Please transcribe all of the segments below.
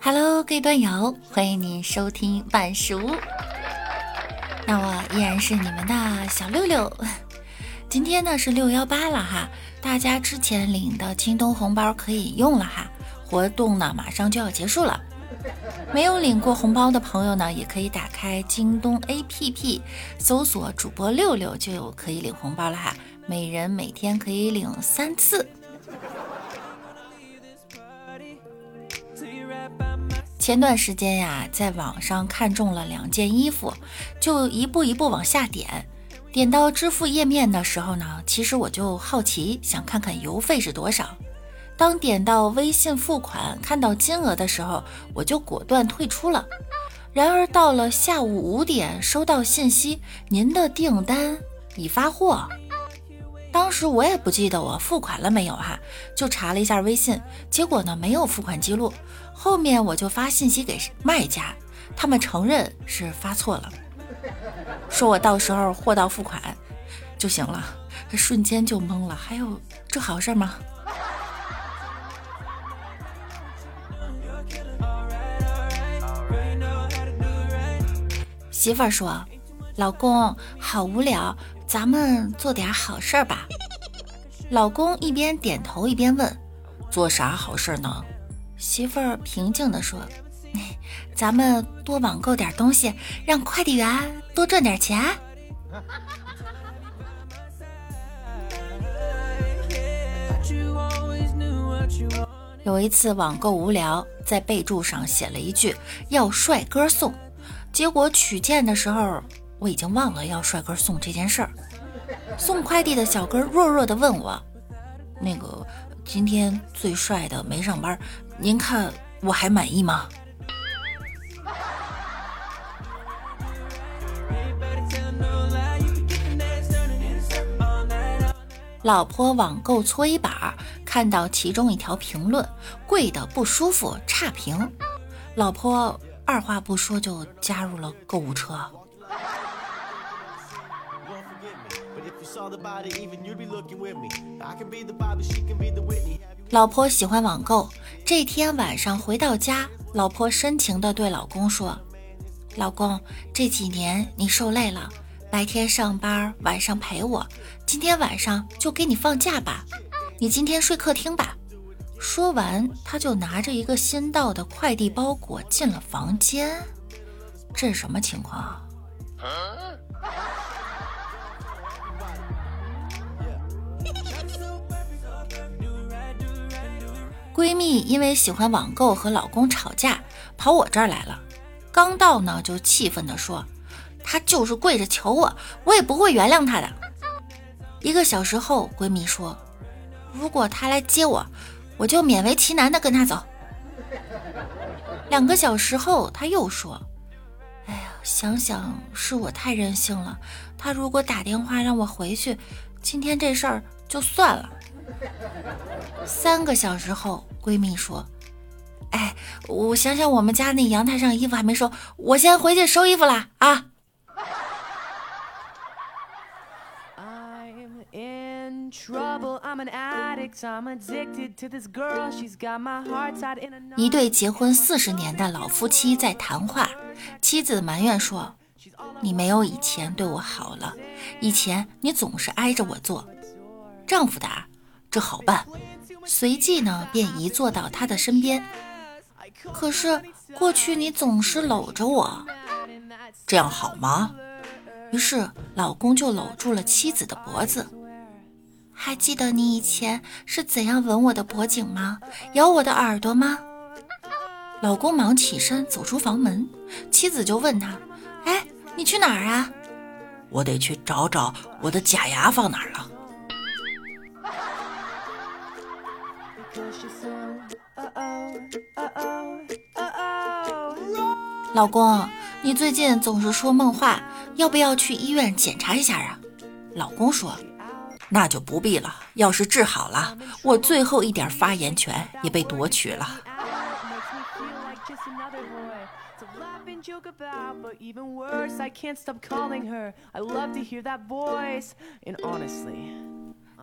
Hello，各位段友，欢迎您收听晚熟。那我依然是你们的小六六。今天呢是六幺八了哈，大家之前领的京东红包可以用了哈，活动呢马上就要结束了。没有领过红包的朋友呢，也可以打开京东 APP，搜索主播六六，就有可以领红包了哈。每人每天可以领三次。前段时间呀，在网上看中了两件衣服，就一步一步往下点。点到支付页面的时候呢，其实我就好奇，想看看邮费是多少。当点到微信付款，看到金额的时候，我就果断退出了。然而到了下午五点，收到信息，您的订单已发货。当时我也不记得我付款了没有哈，就查了一下微信，结果呢没有付款记录。后面我就发信息给卖家，他们承认是发错了，说我到时候货到付款就行了，瞬间就懵了。还有这好事吗？媳妇儿说：“老公好无聊，咱们做点好事儿吧。”老公一边点头一边问：“做啥好事呢？”媳妇儿平静地说：“ 咱们多网购点东西，让快递员多赚点钱。”有一次网购无聊，在备注上写了一句“要帅哥送”，结果取件的时候，我已经忘了要帅哥送这件事儿。送快递的小哥弱弱的问我：“那个。”今天最帅的没上班，您看我还满意吗？老婆网购搓衣板，看到其中一条评论，贵的不舒服，差评。老婆二话不说就加入了购物车。老婆喜欢网购。这天晚上回到家，老婆深情地对老公说：“老公，这几年你受累了，白天上班，晚上陪我。今天晚上就给你放假吧，你今天睡客厅吧。”说完，他就拿着一个新到的快递包裹进了房间。这是什么情况啊？闺蜜因为喜欢网购和老公吵架，跑我这儿来了。刚到呢，就气愤地说：“他就是跪着求我，我也不会原谅他的。”一个小时后，闺蜜说：“如果他来接我，我就勉为其难的跟他走。”两个小时后，她又说：“哎呀，想想是我太任性了。他如果打电话让我回去，今天这事儿就算了。”三个小时后，闺蜜说：“哎，我想想，我们家那阳台上衣服还没收，我先回去收衣服啦啊！”一对结婚四十年的老夫妻在谈话，妻子埋怨说：“你没有以前对我好了，以前你总是挨着我坐。”丈夫答。这好办，随即呢便移坐到他的身边。可是过去你总是搂着我，这样好吗？于是老公就搂住了妻子的脖子。还记得你以前是怎样吻我的脖颈吗？咬我的耳朵吗？老公忙起身走出房门，妻子就问他：“哎，你去哪儿啊？”我得去找找我的假牙放哪儿了。老公，你最近总是说梦话，要不要去医院检查一下啊？老公说：“那就不必了。要是治好了，我最后一点发言权也被夺取了。”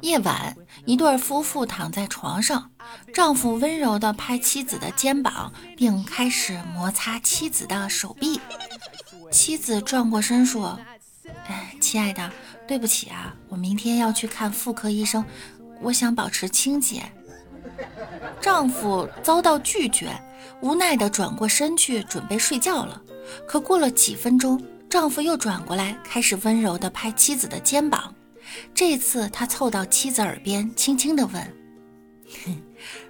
夜晚，一对夫妇躺在床上，丈夫温柔地拍妻子的肩膀，并开始摩擦妻子的手臂。妻子转过身说：“哎，亲爱的，对不起啊，我明天要去看妇科医生，我想保持清洁。”丈夫遭到拒绝，无奈地转过身去准备睡觉了。可过了几分钟，丈夫又转过来，开始温柔地拍妻子的肩膀。这次他凑到妻子耳边，轻轻地问：“哼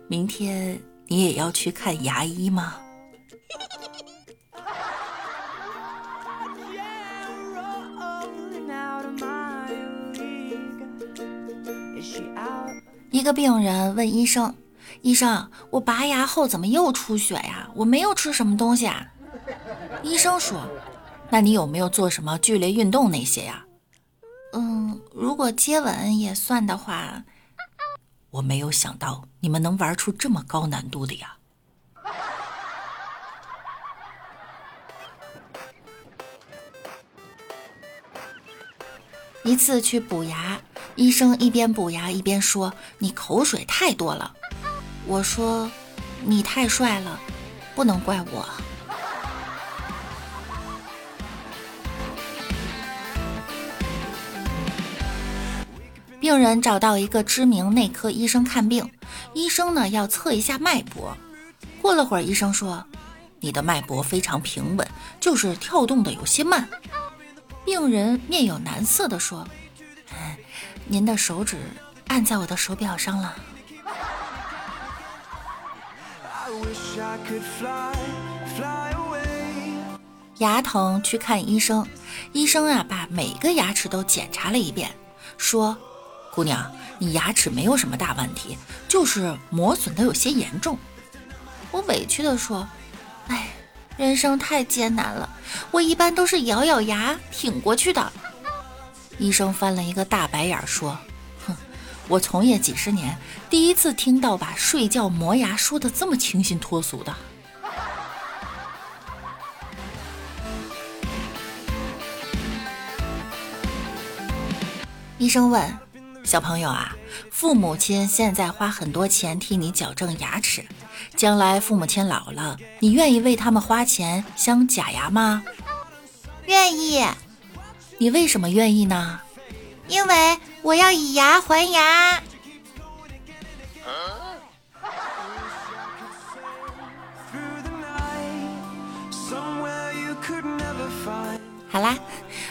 明天你也要去看牙医吗？”一个病人问医生：“医生，我拔牙后怎么又出血呀？我没有吃什么东西啊。”医生说：“那你有没有做什么剧烈运动那些呀？”如果接吻也算的话，我没有想到你们能玩出这么高难度的呀。一次去补牙，医生一边补牙一边说：“你口水太多了。”我说：“你太帅了，不能怪我。”病人找到一个知名内科医生看病，医生呢要测一下脉搏。过了会儿，医生说：“你的脉搏非常平稳，就是跳动的有些慢。”病人面有难色的说：“您的手指按在我的手表上了。”牙疼去看医生，医生啊把每个牙齿都检查了一遍，说。姑娘，你牙齿没有什么大问题，就是磨损的有些严重。我委屈地说：“哎，人生太艰难了，我一般都是咬咬牙挺过去的。”医生翻了一个大白眼说：“哼，我从业几十年，第一次听到把睡觉磨牙说的这么清新脱俗的。”医生问。小朋友啊，父母亲现在花很多钱替你矫正牙齿，将来父母亲老了，你愿意为他们花钱镶假牙吗？愿意。你为什么愿意呢？因为我要以牙还牙。好啦。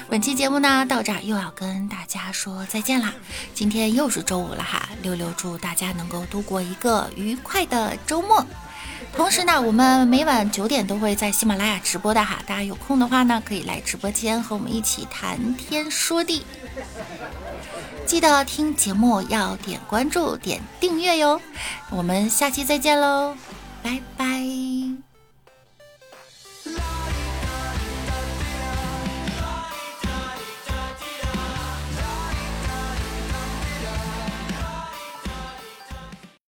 本期节目呢，到这儿又要跟大家说再见啦。今天又是周五了哈，六六祝大家能够度过一个愉快的周末。同时呢，我们每晚九点都会在喜马拉雅直播的哈，大家有空的话呢，可以来直播间和我们一起谈天说地。记得听节目要点关注、点订阅哟。我们下期再见喽，拜拜。